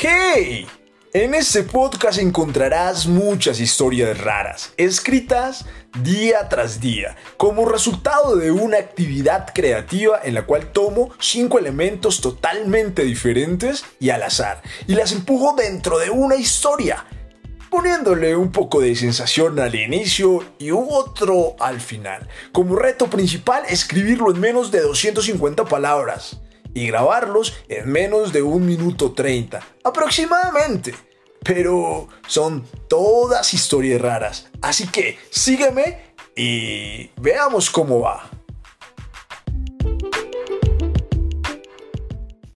¡Hey! En este podcast encontrarás muchas historias raras, escritas día tras día, como resultado de una actividad creativa en la cual tomo cinco elementos totalmente diferentes y al azar, y las empujo dentro de una historia, poniéndole un poco de sensación al inicio y otro al final. Como reto principal, escribirlo en menos de 250 palabras y grabarlos en menos de un minuto 30, aproximadamente. Pero son todas historias raras, así que sígueme y veamos cómo va.